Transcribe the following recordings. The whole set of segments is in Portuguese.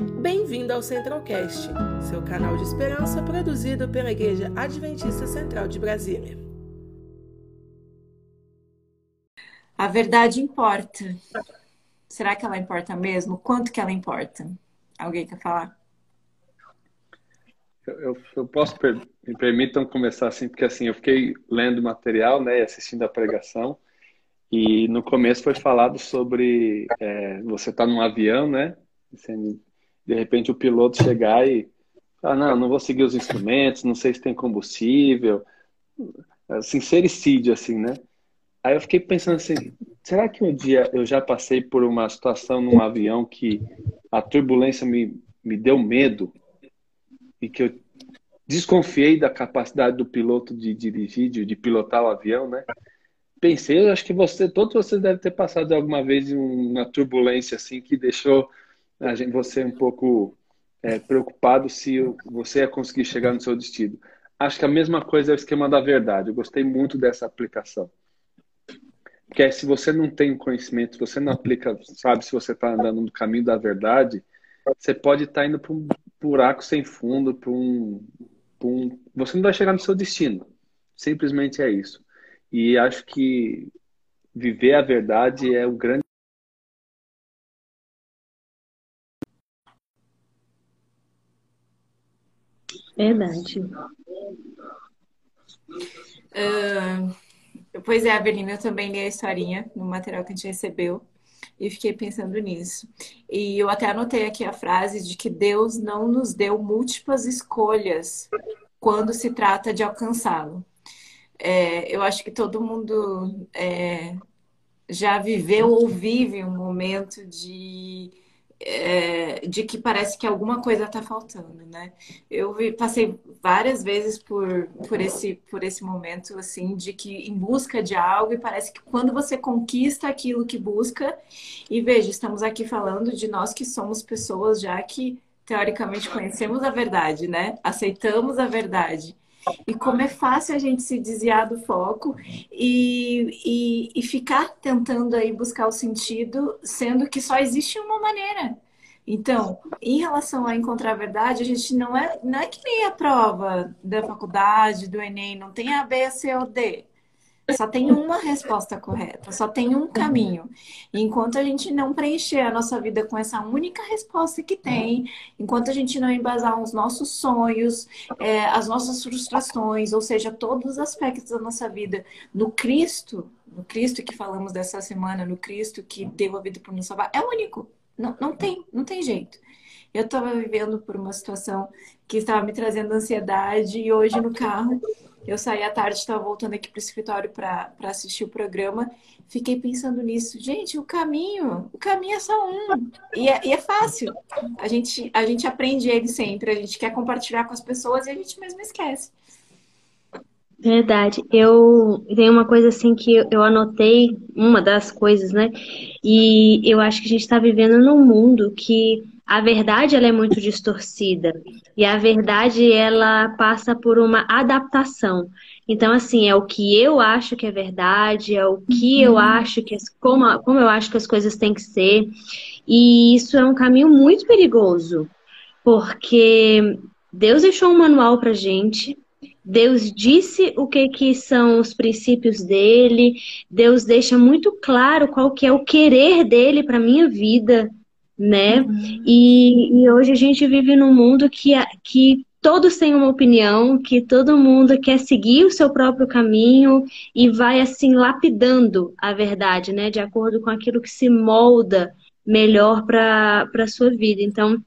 Bem-vindo ao Centralcast, seu canal de esperança produzido pela Igreja Adventista Central de Brasília. A verdade importa. Será que ela importa mesmo? Quanto que ela importa? Alguém quer falar? Eu, eu posso, me permitam começar assim, porque assim, eu fiquei lendo material, né, e assistindo a pregação, e no começo foi falado sobre é, você estar tá num avião, né, assim, de repente o piloto chegar e ah, não, não vou seguir os instrumentos, não sei se tem combustível, sincericídio, assim, né? Aí eu fiquei pensando assim, será que um dia eu já passei por uma situação num avião que a turbulência me, me deu medo e que eu desconfiei da capacidade do piloto de dirigir, de, de pilotar o avião, né? Pensei, acho que você, todos vocês devem ter passado alguma vez uma turbulência assim que deixou a gente, você um pouco é, preocupado se você ia conseguir chegar no seu destino. Acho que a mesma coisa é o esquema da verdade. Eu gostei muito dessa aplicação. Porque se você não tem conhecimento, você não aplica, sabe se você está andando no caminho da verdade, você pode estar tá indo para um buraco sem fundo, para um, um, você não vai chegar no seu destino. Simplesmente é isso. E acho que viver a verdade é o grande Verdade. Uh, pois é, Avelina, eu também li a historinha no material que a gente recebeu e fiquei pensando nisso. E eu até anotei aqui a frase de que Deus não nos deu múltiplas escolhas quando se trata de alcançá-lo. É, eu acho que todo mundo é, já viveu ou vive um momento de é, de que parece que alguma coisa está faltando, né? Eu passei várias vezes por, por, esse, por esse momento, assim, de que em busca de algo, e parece que quando você conquista aquilo que busca, e veja, estamos aqui falando de nós que somos pessoas já que teoricamente conhecemos a verdade, né? Aceitamos a verdade. E como é fácil a gente se desviar do foco e, e, e, ficar tentando aí buscar o sentido, sendo que só existe uma maneira. Então, em relação a encontrar a verdade, a gente não é, não é que nem a prova da faculdade, do Enem, não tem A, B, C ou D. Só tem uma resposta correta, só tem um caminho. E enquanto a gente não preencher a nossa vida com essa única resposta que tem, enquanto a gente não embasar os nossos sonhos, é, as nossas frustrações, ou seja, todos os aspectos da nossa vida no Cristo, no Cristo que falamos dessa semana, no Cristo que deu a vida por nos salvar, é único. Não, não tem, não tem jeito. Eu estava vivendo por uma situação que estava me trazendo ansiedade e hoje no carro eu saí à tarde, estava voltando aqui para o escritório para assistir o programa. Fiquei pensando nisso. Gente, o caminho, o caminho é só um. E é, e é fácil. A gente, a gente aprende ele sempre. A gente quer compartilhar com as pessoas e a gente mesmo esquece. Verdade. Eu tenho uma coisa assim que eu anotei, uma das coisas, né? E eu acho que a gente está vivendo num mundo que a verdade ela é muito distorcida e a verdade ela passa por uma adaptação. Então assim é o que eu acho que é verdade, é o que eu uhum. acho que como como eu acho que as coisas têm que ser e isso é um caminho muito perigoso porque Deus deixou um manual para gente. Deus disse o que, que são os princípios dele. Deus deixa muito claro qual que é o querer dele para minha vida né? Uhum. E, e, hoje a gente vive num mundo que, que todos têm uma opinião, que todo mundo quer seguir o seu próprio caminho e vai assim lapidando a verdade, né? De acordo com aquilo que se molda melhor para a sua vida. Então,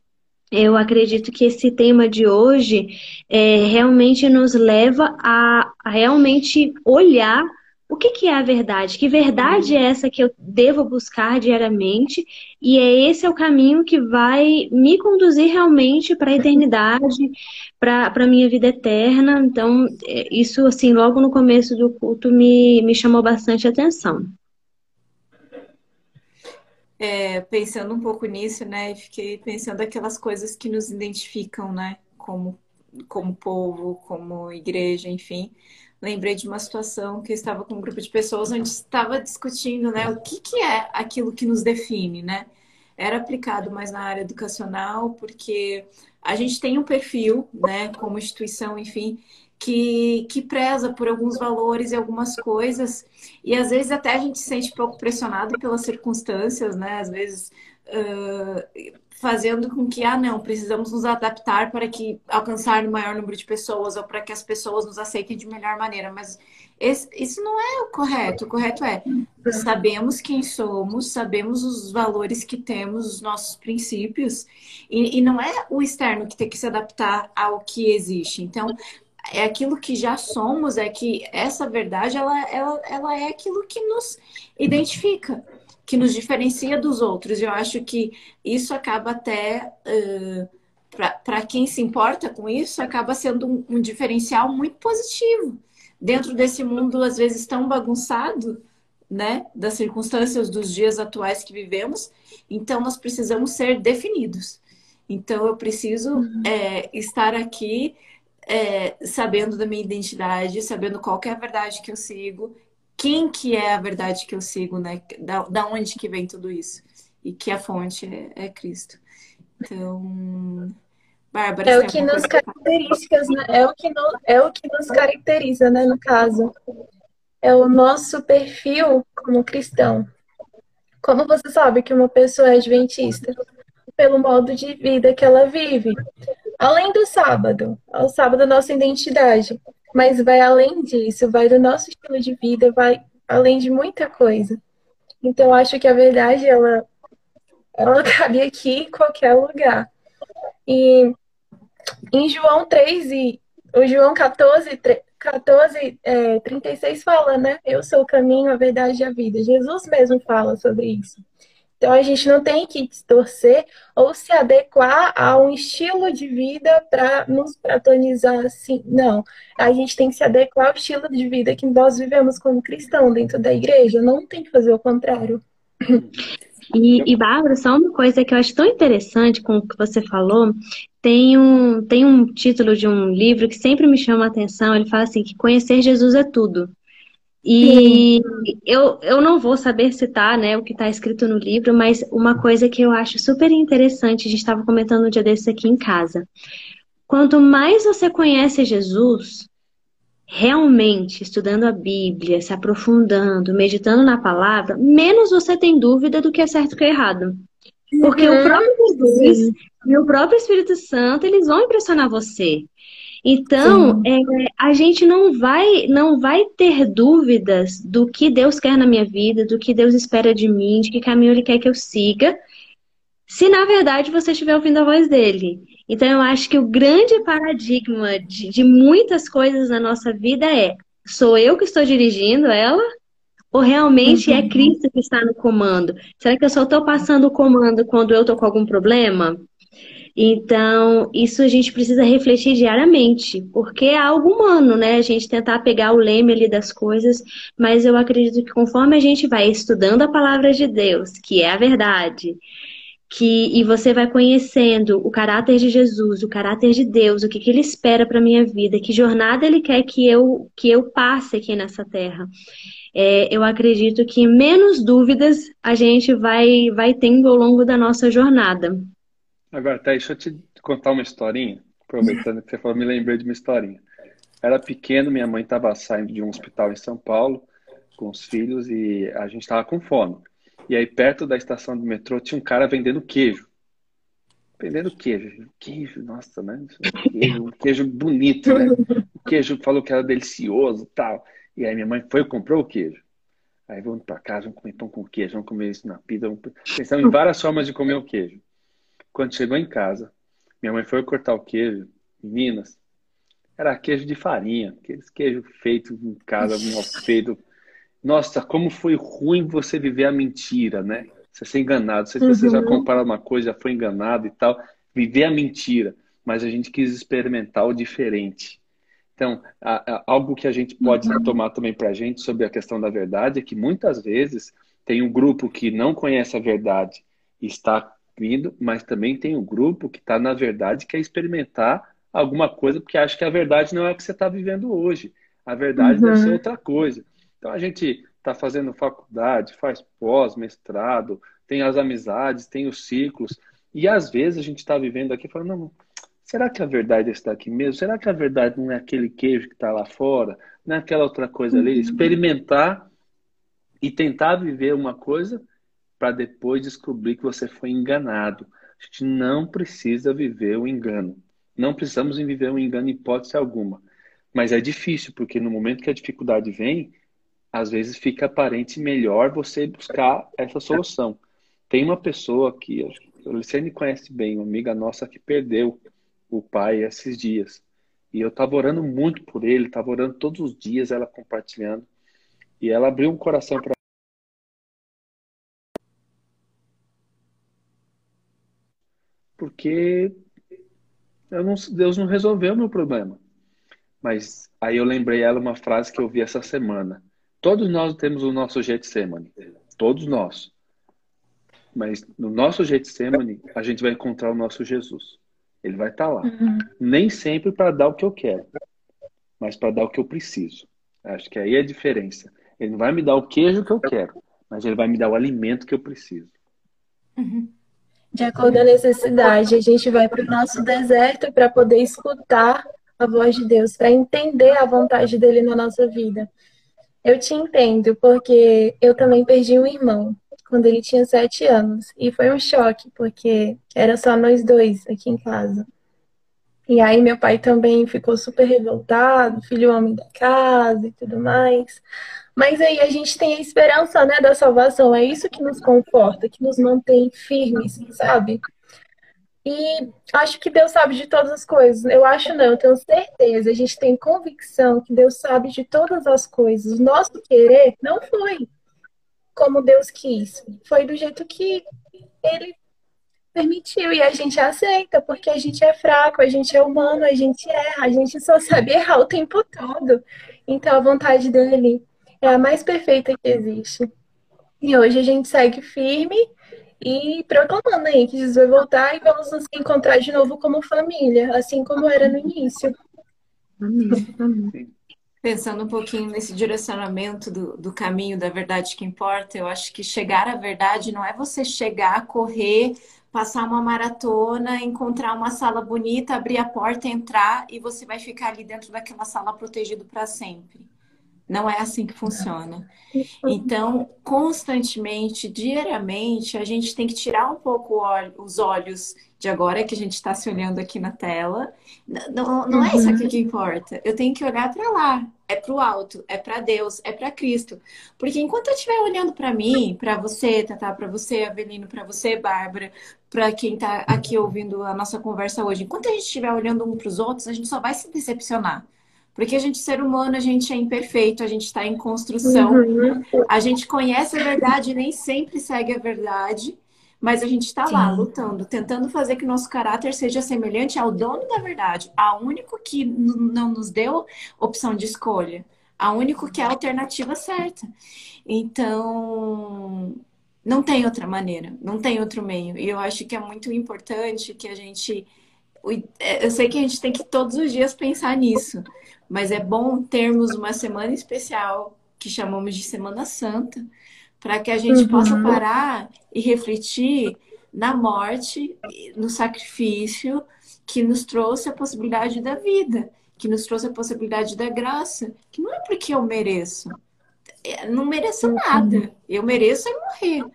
eu acredito que esse tema de hoje é, realmente nos leva a, a realmente olhar o que, que é a verdade? Que verdade é essa que eu devo buscar diariamente? E é esse é o caminho que vai me conduzir realmente para a eternidade, para a minha vida eterna. Então, é, isso, assim, logo no começo do culto me, me chamou bastante atenção. É, pensando um pouco nisso, né? Fiquei pensando aquelas coisas que nos identificam, né? Como, como povo, como igreja, enfim lembrei de uma situação que eu estava com um grupo de pessoas onde estava discutindo, né, o que, que é aquilo que nos define, né? era aplicado mais na área educacional, porque a gente tem um perfil, né, como instituição, enfim, que, que preza por alguns valores e algumas coisas, e às vezes até a gente se sente pouco pressionado pelas circunstâncias, né? Às vezes uh, fazendo com que, ah, não, precisamos nos adaptar para que alcançar o maior número de pessoas ou para que as pessoas nos aceitem de melhor maneira. Mas esse, isso não é o correto. O correto é sabemos quem somos, sabemos os valores que temos, os nossos princípios, e, e não é o externo que tem que se adaptar ao que existe. Então, é aquilo que já somos, é que essa verdade ela, ela, ela é aquilo que nos identifica que nos diferencia dos outros. Eu acho que isso acaba até, uh, para quem se importa com isso, acaba sendo um, um, diferencial muito positivo. Dentro desse mundo, às vezes, tão bagunçado, né, das circunstâncias dos dias atuais que vivemos, então nós precisamos ser definidos. Então, eu preciso uhum. é, estar aqui é, sabendo da minha identidade, sabendo qual é a verdade que eu sigo quem que é a verdade que eu sigo, né? Da, da onde que vem tudo isso? E que a fonte é, é Cristo. Então, Bárbara, é o que nos características, né? é o que no, é o que nos caracteriza, né? No caso, é o nosso perfil como cristão. Como você sabe que uma pessoa é adventista? Pelo modo de vida que ela vive. Além do sábado, o sábado é nossa identidade mas vai além disso, vai do nosso estilo de vida, vai além de muita coisa. Então, acho que a verdade, ela, ela cabe aqui em qualquer lugar. E em João 3 e o João 14, 14 é, 36 fala, né? Eu sou o caminho, a verdade e a vida. Jesus mesmo fala sobre isso. Então a gente não tem que distorcer ou se adequar a um estilo de vida para nos pratonizar assim. Não. A gente tem que se adequar ao estilo de vida que nós vivemos como cristão dentro da igreja. Não tem que fazer o contrário. E, e Bárbara, só uma coisa que eu acho tão interessante com o que você falou. Tem um, tem um título de um livro que sempre me chama a atenção. Ele fala assim: que conhecer Jesus é tudo. E eu, eu não vou saber citar né, o que está escrito no livro, mas uma coisa que eu acho super interessante, a gente estava comentando um dia desses aqui em casa. Quanto mais você conhece Jesus, realmente estudando a Bíblia, se aprofundando, meditando na palavra, menos você tem dúvida do que é certo e que é errado. Porque uhum. o próprio Jesus e o próprio Espírito Santo, eles vão impressionar você. Então, é, a gente não vai, não vai ter dúvidas do que Deus quer na minha vida, do que Deus espera de mim, de que caminho Ele quer que eu siga, se na verdade você estiver ouvindo a voz dele. Então, eu acho que o grande paradigma de, de muitas coisas na nossa vida é: sou eu que estou dirigindo ela? Ou realmente é uhum. é Cristo que está no comando? Será que eu só estou passando o comando quando eu estou com algum problema? Então, isso a gente precisa refletir diariamente, porque é algo humano, né? A gente tentar pegar o leme ali das coisas, mas eu acredito que conforme a gente vai estudando a palavra de Deus, que é a verdade, que e você vai conhecendo o caráter de Jesus, o caráter de Deus, o que, que ele espera para minha vida, que jornada ele quer que eu que eu passe aqui nessa terra. É, eu acredito que menos dúvidas a gente vai vai tendo ao longo da nossa jornada. Agora, tá, deixa eu te contar uma historinha. Aproveitando que você falou, me lembrei de uma historinha. Era pequeno, minha mãe estava saindo de um hospital em São Paulo com os filhos e a gente estava com fome. E aí, perto da estação do metrô, tinha um cara vendendo queijo. Vendendo queijo. Queijo, nossa, né? Queijo, queijo bonito, né? O queijo falou que era delicioso tal. E aí minha mãe foi e comprou o queijo. Aí vamos para casa, vamos comer pão com queijo, vamos comer isso na pizza. Vamos... Pensamos em várias formas de comer o queijo. Quando chegou em casa, minha mãe foi cortar o queijo em Minas. Era queijo de farinha, aqueles queijo feito em casa, mal feito. Nossa, como foi ruim você viver a mentira, né? Você ser enganado. Se você uhum. já comparou uma coisa, já foi enganado e tal. Viver a mentira. Mas a gente quis experimentar o diferente. Então, a, a, algo que a gente pode uhum. tomar também para a gente sobre a questão da verdade é que muitas vezes tem um grupo que não conhece a verdade e está vindo, mas também tem um grupo que está, na verdade, quer experimentar alguma coisa, porque acha que a verdade não é o que você está vivendo hoje. A verdade uhum. deve ser outra coisa. Então a gente está fazendo faculdade, faz pós, mestrado, tem as amizades, tem os ciclos. E às vezes a gente está vivendo aqui falando, não, será que a verdade está aqui mesmo? Será que a verdade não é aquele queijo que está lá fora? Não é aquela outra coisa ali? Uhum. Experimentar e tentar viver uma coisa para depois descobrir que você foi enganado. A gente não precisa viver o engano. Não precisamos viver o engano em hipótese alguma. Mas é difícil, porque no momento que a dificuldade vem, às vezes fica aparente melhor você buscar essa solução. Tem uma pessoa que a Luciane conhece bem, uma amiga nossa que perdeu o pai esses dias. E eu estava orando muito por ele, estava orando todos os dias, ela compartilhando. E ela abriu um coração para porque não, Deus não resolveu o meu problema. Mas aí eu lembrei ela uma frase que eu vi essa semana. Todos nós temos o nosso Getsemane. Todos nós. Mas no nosso Getsemane, a gente vai encontrar o nosso Jesus. Ele vai estar tá lá. Uhum. Nem sempre para dar o que eu quero, mas para dar o que eu preciso. Acho que aí é a diferença. Ele não vai me dar o queijo que eu quero, mas ele vai me dar o alimento que eu preciso. Uhum. De acordo a necessidade, a gente vai para o nosso deserto para poder escutar a voz de Deus, para entender a vontade dele na nossa vida. Eu te entendo, porque eu também perdi um irmão quando ele tinha sete anos. E foi um choque, porque era só nós dois aqui em casa. E aí meu pai também ficou super revoltado, filho homem da casa e tudo mais. Mas aí a gente tem a esperança, né, da salvação. É isso que nos conforta, que nos mantém firmes, sabe? E acho que Deus sabe de todas as coisas. Eu acho não, eu tenho certeza. A gente tem convicção que Deus sabe de todas as coisas. O nosso querer não foi como Deus quis. Foi do jeito que Ele permitiu. E a gente aceita, porque a gente é fraco, a gente é humano, a gente erra, a gente só sabe errar o tempo todo. Então a vontade dele é a mais perfeita que existe. E hoje a gente segue firme e proclamando aí que Jesus vai voltar e vamos nos encontrar de novo como família, assim como era no início. Amém. Amém. Pensando um pouquinho nesse direcionamento do, do caminho da verdade que importa, eu acho que chegar à verdade não é você chegar, correr, passar uma maratona, encontrar uma sala bonita, abrir a porta, entrar e você vai ficar ali dentro daquela sala protegido para sempre. Não é assim que funciona. Então, constantemente, diariamente, a gente tem que tirar um pouco os olhos de agora que a gente está se olhando aqui na tela. Não, não é isso aqui que importa. Eu tenho que olhar para lá. É para o alto, é para Deus, é para Cristo. Porque enquanto eu estiver olhando para mim, para você, Tatá, para você, Avelino, para você, Bárbara, para quem está aqui ouvindo a nossa conversa hoje, enquanto a gente estiver olhando um para os outros, a gente só vai se decepcionar. Porque a gente, ser humano, a gente é imperfeito, a gente está em construção, uhum. a gente conhece a verdade e nem sempre segue a verdade, mas a gente está lá lutando, tentando fazer que o nosso caráter seja semelhante ao dono da verdade, ao único que não nos deu opção de escolha, ao único que é a alternativa certa. Então, não tem outra maneira, não tem outro meio. E eu acho que é muito importante que a gente. Eu sei que a gente tem que todos os dias pensar nisso, mas é bom termos uma semana especial que chamamos de Semana Santa, para que a gente uhum. possa parar e refletir na morte, no sacrifício que nos trouxe a possibilidade da vida, que nos trouxe a possibilidade da graça, que não é porque eu mereço. É, não mereço uhum. nada. Eu mereço é morrer.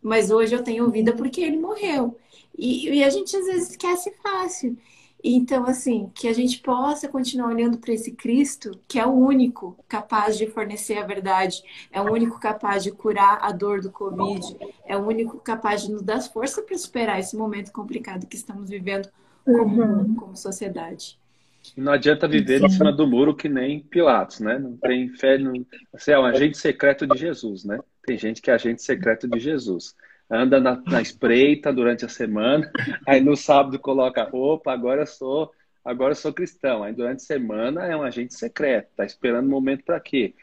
Mas hoje eu tenho vida porque ele morreu. E, e a gente às vezes esquece fácil. Então, assim, que a gente possa continuar olhando para esse Cristo, que é o único capaz de fornecer a verdade, é o único capaz de curar a dor do Covid, é o único capaz de nos dar força para superar esse momento complicado que estamos vivendo como, uhum. como sociedade. Não adianta viver Sim. em cima do muro que nem Pilatos, né? Não tem fé, no... você é um agente secreto de Jesus, né? Tem gente que é agente secreto de Jesus anda na, na espreita durante a semana, aí no sábado coloca roupa, agora eu sou, agora eu sou cristão. Aí durante a semana é um agente secreto, tá esperando o um momento para quê?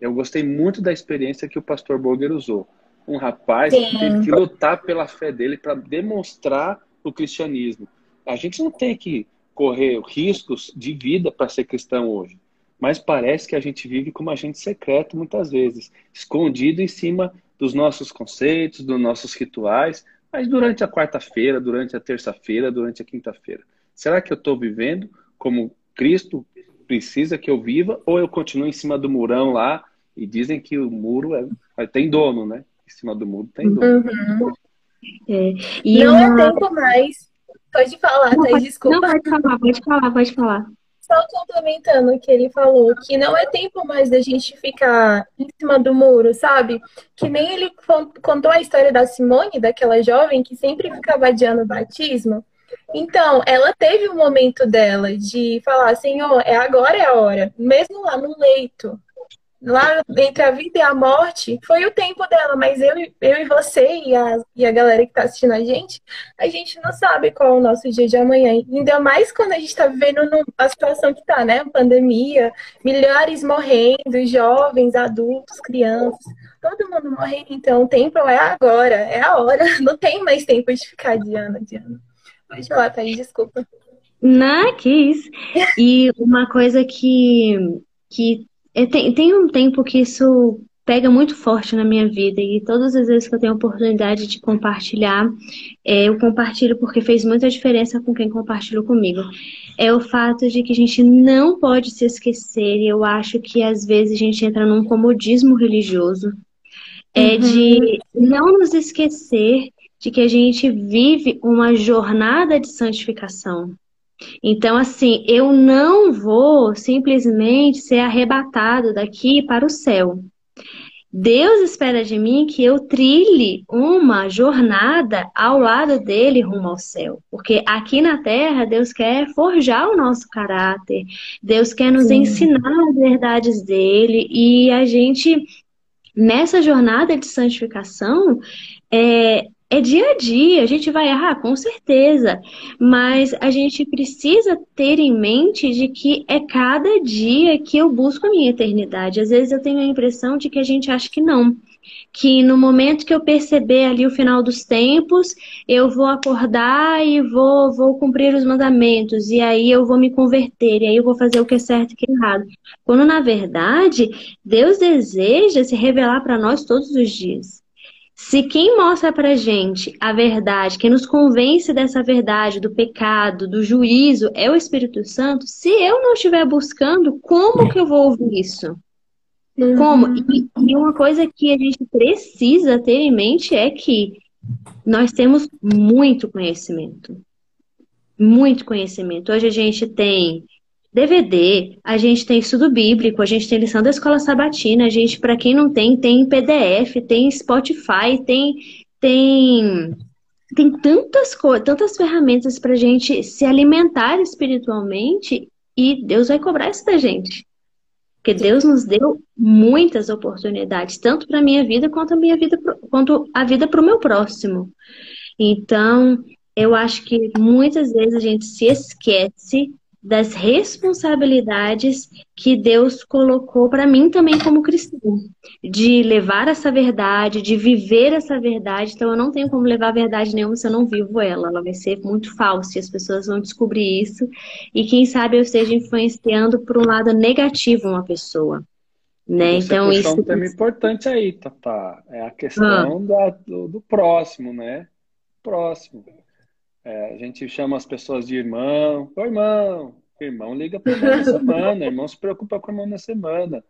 Eu gostei muito da experiência que o pastor Boger usou. Um rapaz Sim. que teve que lutar pela fé dele para demonstrar o cristianismo. A gente não tem que correr riscos de vida para ser cristão hoje mas parece que a gente vive como agente secreto muitas vezes, escondido em cima dos nossos conceitos, dos nossos rituais, mas durante a quarta-feira, durante a terça-feira, durante a quinta-feira. Será que eu estou vivendo como Cristo precisa que eu viva ou eu continuo em cima do murão lá e dizem que o muro é, tem dono, né? Em cima do muro tem dono. Uhum. É. não é uma... é tempo mais. Pode falar, não, Thaís, desculpa. Não, pode falar, pode falar, pode falar. Só complementando o que ele falou, que não é tempo mais da gente ficar em cima do muro, sabe? Que nem ele contou a história da Simone, daquela jovem que sempre ficava adiando o batismo. Então, ela teve um momento dela de falar, Senhor, é agora é a hora, mesmo lá no leito, lá entre a vida e a morte, foi o tempo dela, mas eu, eu e você e a, e a galera que está assistindo a gente, a gente não sabe qual é o nosso dia de amanhã. Ainda mais quando a gente está vivendo a situação que está, né? Pandemia, milhares morrendo, jovens, adultos, crianças, todo mundo morrendo. Então, o tempo é agora, é a hora. Não tem mais tempo de ficar adiando, adiando. Pode falar, Thaís, desculpa. Não, que isso. E uma coisa que, que tem, tem um tempo que isso pega muito forte na minha vida e todas as vezes que eu tenho a oportunidade de compartilhar, é, eu compartilho porque fez muita diferença com quem compartilhou comigo. É o fato de que a gente não pode se esquecer, e eu acho que às vezes a gente entra num comodismo religioso, é uhum. de não nos esquecer de que a gente vive uma jornada de santificação. Então, assim, eu não vou simplesmente ser arrebatado daqui para o céu. Deus espera de mim que eu trilhe uma jornada ao lado dele rumo ao céu. Porque aqui na terra, Deus quer forjar o nosso caráter, Deus quer nos Sim. ensinar as verdades dele, e a gente, nessa jornada de santificação, é, é dia a dia, a gente vai errar, com certeza, mas a gente precisa ter em mente de que é cada dia que eu busco a minha eternidade. Às vezes eu tenho a impressão de que a gente acha que não, que no momento que eu perceber ali o final dos tempos, eu vou acordar e vou, vou cumprir os mandamentos, e aí eu vou me converter, e aí eu vou fazer o que é certo e o que é errado. Quando na verdade, Deus deseja se revelar para nós todos os dias. Se quem mostra pra gente a verdade, quem nos convence dessa verdade, do pecado, do juízo, é o Espírito Santo, se eu não estiver buscando, como que eu vou ouvir isso? Como? Uhum. E, e uma coisa que a gente precisa ter em mente é que nós temos muito conhecimento. Muito conhecimento. Hoje a gente tem DVD, a gente tem estudo bíblico, a gente tem lição da escola sabatina, a gente, para quem não tem, tem PDF, tem Spotify, tem tem tem tantas coisas, tantas ferramentas para a gente se alimentar espiritualmente e Deus vai cobrar isso da gente. Porque Deus nos deu muitas oportunidades, tanto para a minha vida quanto a minha vida quanto a vida para o meu próximo. Então, eu acho que muitas vezes a gente se esquece das responsabilidades que Deus colocou para mim também como cristão, de levar essa verdade, de viver essa verdade. Então eu não tenho como levar verdade nenhuma se eu não vivo ela. Ela vai ser muito falsa e as pessoas vão descobrir isso. E quem sabe eu esteja influenciando por um lado negativo uma pessoa. Né? Você então isso um tema importante aí, Tata. É a questão ah. da, do, do próximo, né? Próximo. É, a gente chama as pessoas de irmão. Ô, irmão! Irmão liga para o irmão na semana, irmão se preocupa com o irmão na semana.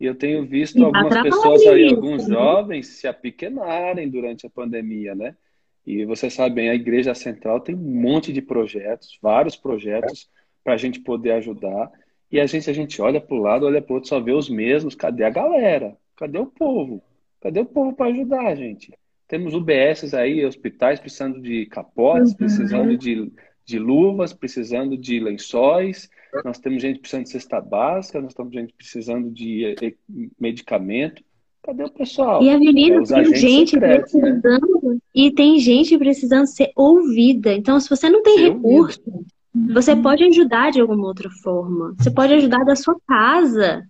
E eu tenho visto algumas pessoas aí, alguns jovens, se apequenarem durante a pandemia, né? E você sabe bem, a Igreja Central tem um monte de projetos, vários projetos, para a gente poder ajudar. E a gente, a gente olha para o lado, olha para o outro, só vê os mesmos. Cadê a galera? Cadê o povo? Cadê o povo para ajudar, gente? Temos UBSs aí, hospitais precisando de capotes, uhum. precisando de, de luvas, precisando de lençóis. Nós temos gente precisando de cesta básica, nós temos gente precisando de eh, medicamento. Cadê o pessoal? E a menina é, tem gente secretos, né? precisando né? e tem gente precisando ser ouvida. Então, se você não tem ser recurso, ouvido. você uhum. pode ajudar de alguma outra forma. Você pode ajudar da sua casa.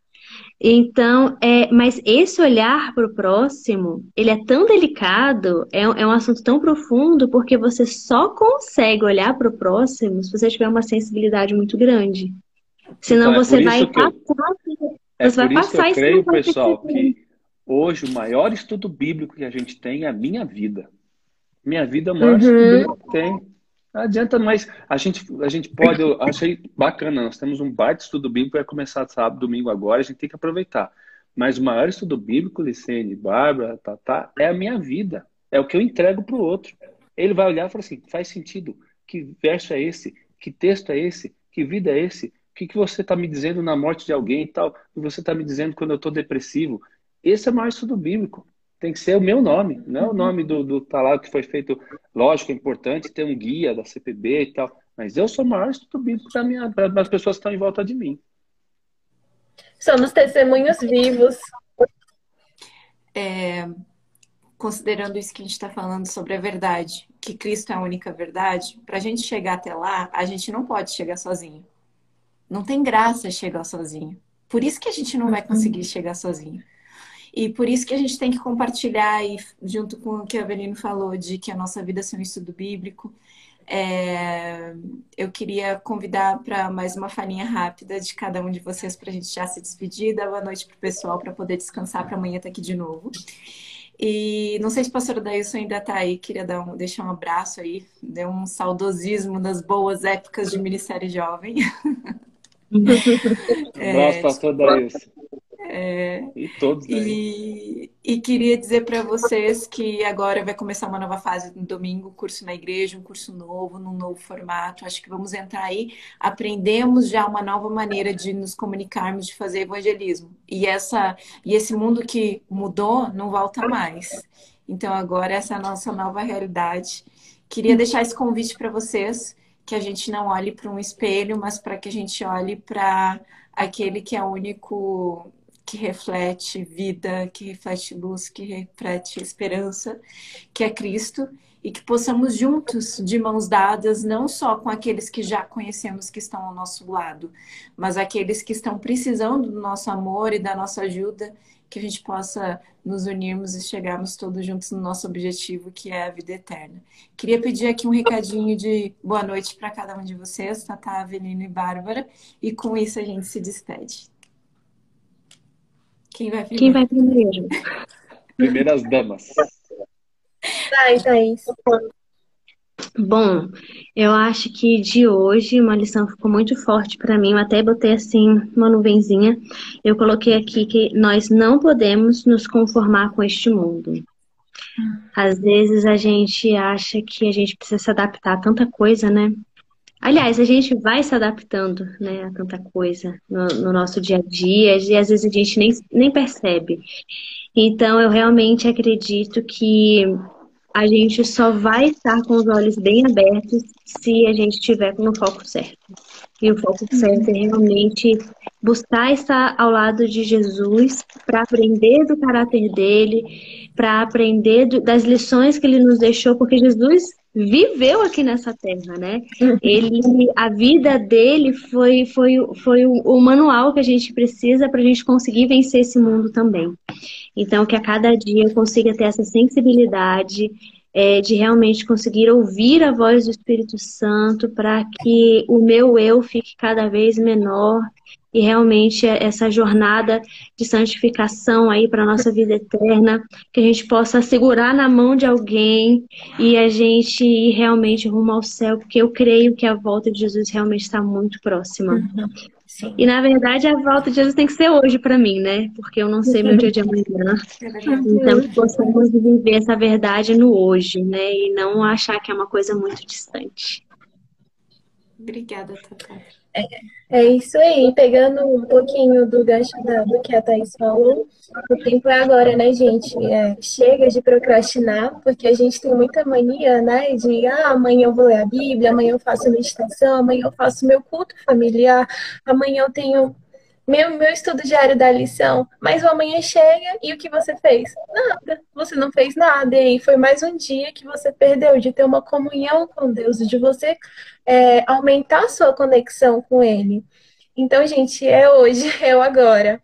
Então, é, mas esse olhar para o próximo, ele é tão delicado, é, é um assunto tão profundo, porque você só consegue olhar para o próximo se você tiver uma sensibilidade muito grande. Senão então, é você vai passar. É você vai passar que eu creio, pessoal, que Hoje, o maior estudo bíblico que a gente tem é a minha vida. Minha vida é o maior Uhum. estudo que tem. Não adianta mais. A gente, a gente pode. Eu achei bacana. Nós temos um baita estudo bíblico vai começar sábado, domingo agora. A gente tem que aproveitar. Mas o maior estudo bíblico, Licene, Bárbara, Tatá, é a minha vida. É o que eu entrego para o outro. Ele vai olhar e falar assim: faz sentido. Que verso é esse? Que texto é esse? Que vida é esse? O que, que você está me dizendo na morte de alguém e tal? Que você está me dizendo quando eu estou depressivo? Esse é o maior estudo bíblico. Tem que ser o meu nome, não é o nome do, do lá que foi feito. Lógico, é importante ter um guia da CPB e tal, mas eu sou o maior estudo bíblico para as pessoas que estão em volta de mim. Somos testemunhos vivos. É, considerando isso que a gente está falando sobre a verdade, que Cristo é a única verdade, para a gente chegar até lá, a gente não pode chegar sozinho. Não tem graça chegar sozinho. Por isso que a gente não vai conseguir chegar sozinho. E por isso que a gente tem que compartilhar, e junto com o que a Avelino falou, de que a nossa vida é um estudo bíblico. É, eu queria convidar para mais uma falinha rápida de cada um de vocês para a gente já se despedir, dar boa noite para o pessoal para poder descansar para amanhã estar aqui de novo. E não sei se o pastor Dailson ainda está aí, queria dar um, deixar um abraço aí, dar um saudosismo das boas épocas de Ministério Jovem. Nossa, pastor Daílson. É, E todos e, e queria dizer para vocês que agora vai começar uma nova fase no domingo, curso na igreja, um curso novo, num novo formato. Acho que vamos entrar aí, aprendemos já uma nova maneira de nos comunicarmos, de fazer evangelismo. E essa e esse mundo que mudou não volta mais. Então agora essa é a nossa nova realidade. Queria deixar esse convite para vocês, que a gente não olhe para um espelho, mas para que a gente olhe para aquele que é o único que reflete vida, que reflete luz, que reflete esperança, que é Cristo, e que possamos juntos, de mãos dadas, não só com aqueles que já conhecemos que estão ao nosso lado, mas aqueles que estão precisando do nosso amor e da nossa ajuda, que a gente possa nos unirmos e chegarmos todos juntos no nosso objetivo, que é a vida eterna. Queria pedir aqui um recadinho de boa noite para cada um de vocês, Tatá, Avelino e Bárbara, e com isso a gente se despede. Quem vai primeiro? Quem vai primeiro? Primeiras damas. Ai, Thaís. Bom, eu acho que de hoje uma lição ficou muito forte para mim. Eu até botei assim uma nuvenzinha. Eu coloquei aqui que nós não podemos nos conformar com este mundo. Às vezes a gente acha que a gente precisa se adaptar a tanta coisa, né? Aliás, a gente vai se adaptando, né, a tanta coisa no, no nosso dia a dia e às vezes a gente nem, nem percebe. Então, eu realmente acredito que a gente só vai estar com os olhos bem abertos se a gente estiver com o foco certo. E o foco certo é realmente buscar estar ao lado de Jesus para aprender do caráter dele, para aprender do, das lições que ele nos deixou, porque Jesus viveu aqui nessa terra, né? Ele, a vida dele foi, foi, foi o, manual que a gente precisa para a gente conseguir vencer esse mundo também. Então, que a cada dia eu consiga ter essa sensibilidade é, de realmente conseguir ouvir a voz do Espírito Santo para que o meu eu fique cada vez menor e realmente essa jornada de santificação aí para nossa vida eterna, que a gente possa segurar na mão de alguém e a gente ir realmente rumo ao céu, porque eu creio que a volta de Jesus realmente está muito próxima. Sim. E na verdade a volta de Jesus tem que ser hoje para mim, né? Porque eu não sei meu dia de amanhã. Então que possamos viver essa verdade no hoje, né? E não achar que é uma coisa muito distante. Obrigada, Tatá. É isso aí, pegando um pouquinho do gancho da- do que a Thaís falou, o tempo é agora, né, gente? É, chega de procrastinar, porque a gente tem muita mania, né, de ah, amanhã eu vou ler a Bíblia, amanhã eu faço meditação, amanhã eu faço meu culto familiar, amanhã eu tenho meu, meu estudo diário da lição, mas o amanhã chega e o que você fez? Nada, você não fez nada, e aí foi mais um dia que você perdeu de ter uma comunhão com Deus, de você é, aumentar a sua conexão com Ele. Então, gente, é hoje, é o agora.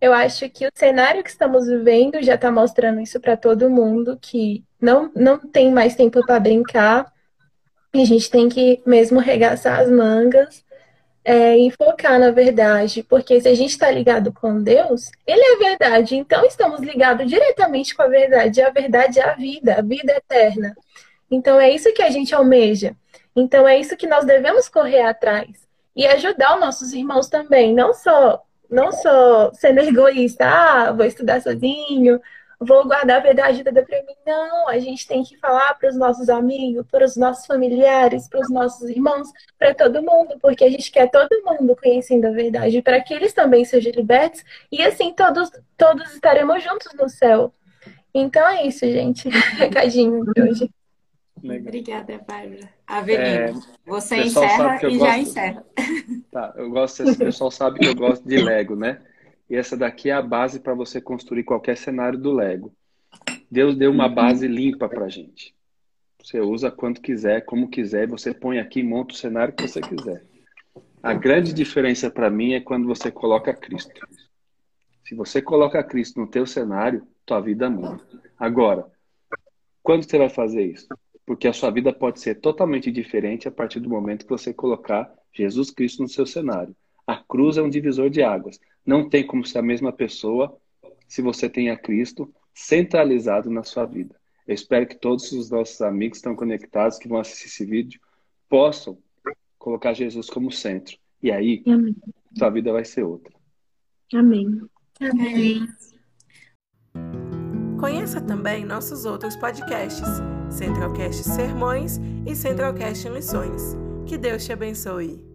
Eu acho que o cenário que estamos vivendo já está mostrando isso para todo mundo, que não, não tem mais tempo para brincar, e a gente tem que mesmo regaçar as mangas é, em focar na verdade, porque se a gente está ligado com Deus, Ele é a verdade, então estamos ligados diretamente com a verdade, e a verdade é a vida, a vida eterna. Então é isso que a gente almeja. Então é isso que nós devemos correr atrás e ajudar os nossos irmãos também, não só não só sendo egoísta, ah, vou estudar sozinho, vou guardar a verdade toda para mim. Não, a gente tem que falar para os nossos amigos, para os nossos familiares, para os nossos irmãos, para todo mundo, porque a gente quer todo mundo conhecendo a verdade, para que eles também sejam libertos e assim todos todos estaremos juntos no céu. Então é isso, gente. Recadinho de hoje. Legal. Obrigada, Bárbara. Avelino, é, você encerra e gosto... já encerra. Tá, eu gosto, esse pessoal sabe que eu gosto de Lego, né? E essa daqui é a base para você construir qualquer cenário do Lego. Deus deu uma base limpa para gente. Você usa quanto quiser, como quiser, você põe aqui e monta o cenário que você quiser. A grande diferença para mim é quando você coloca Cristo. Se você coloca Cristo no teu cenário, tua vida muda. Agora, quando você vai fazer isso? Porque a sua vida pode ser totalmente diferente a partir do momento que você colocar Jesus Cristo no seu cenário. A cruz é um divisor de águas. Não tem como ser a mesma pessoa se você tem a Cristo centralizado na sua vida. Eu espero que todos os nossos amigos que estão conectados, que vão assistir esse vídeo, possam colocar Jesus como centro. E aí, Amém. sua vida vai ser outra. Amém. Amém. Conheça também nossos outros podcasts, Centralcast Sermões e Centralcast Missões. Que Deus te abençoe.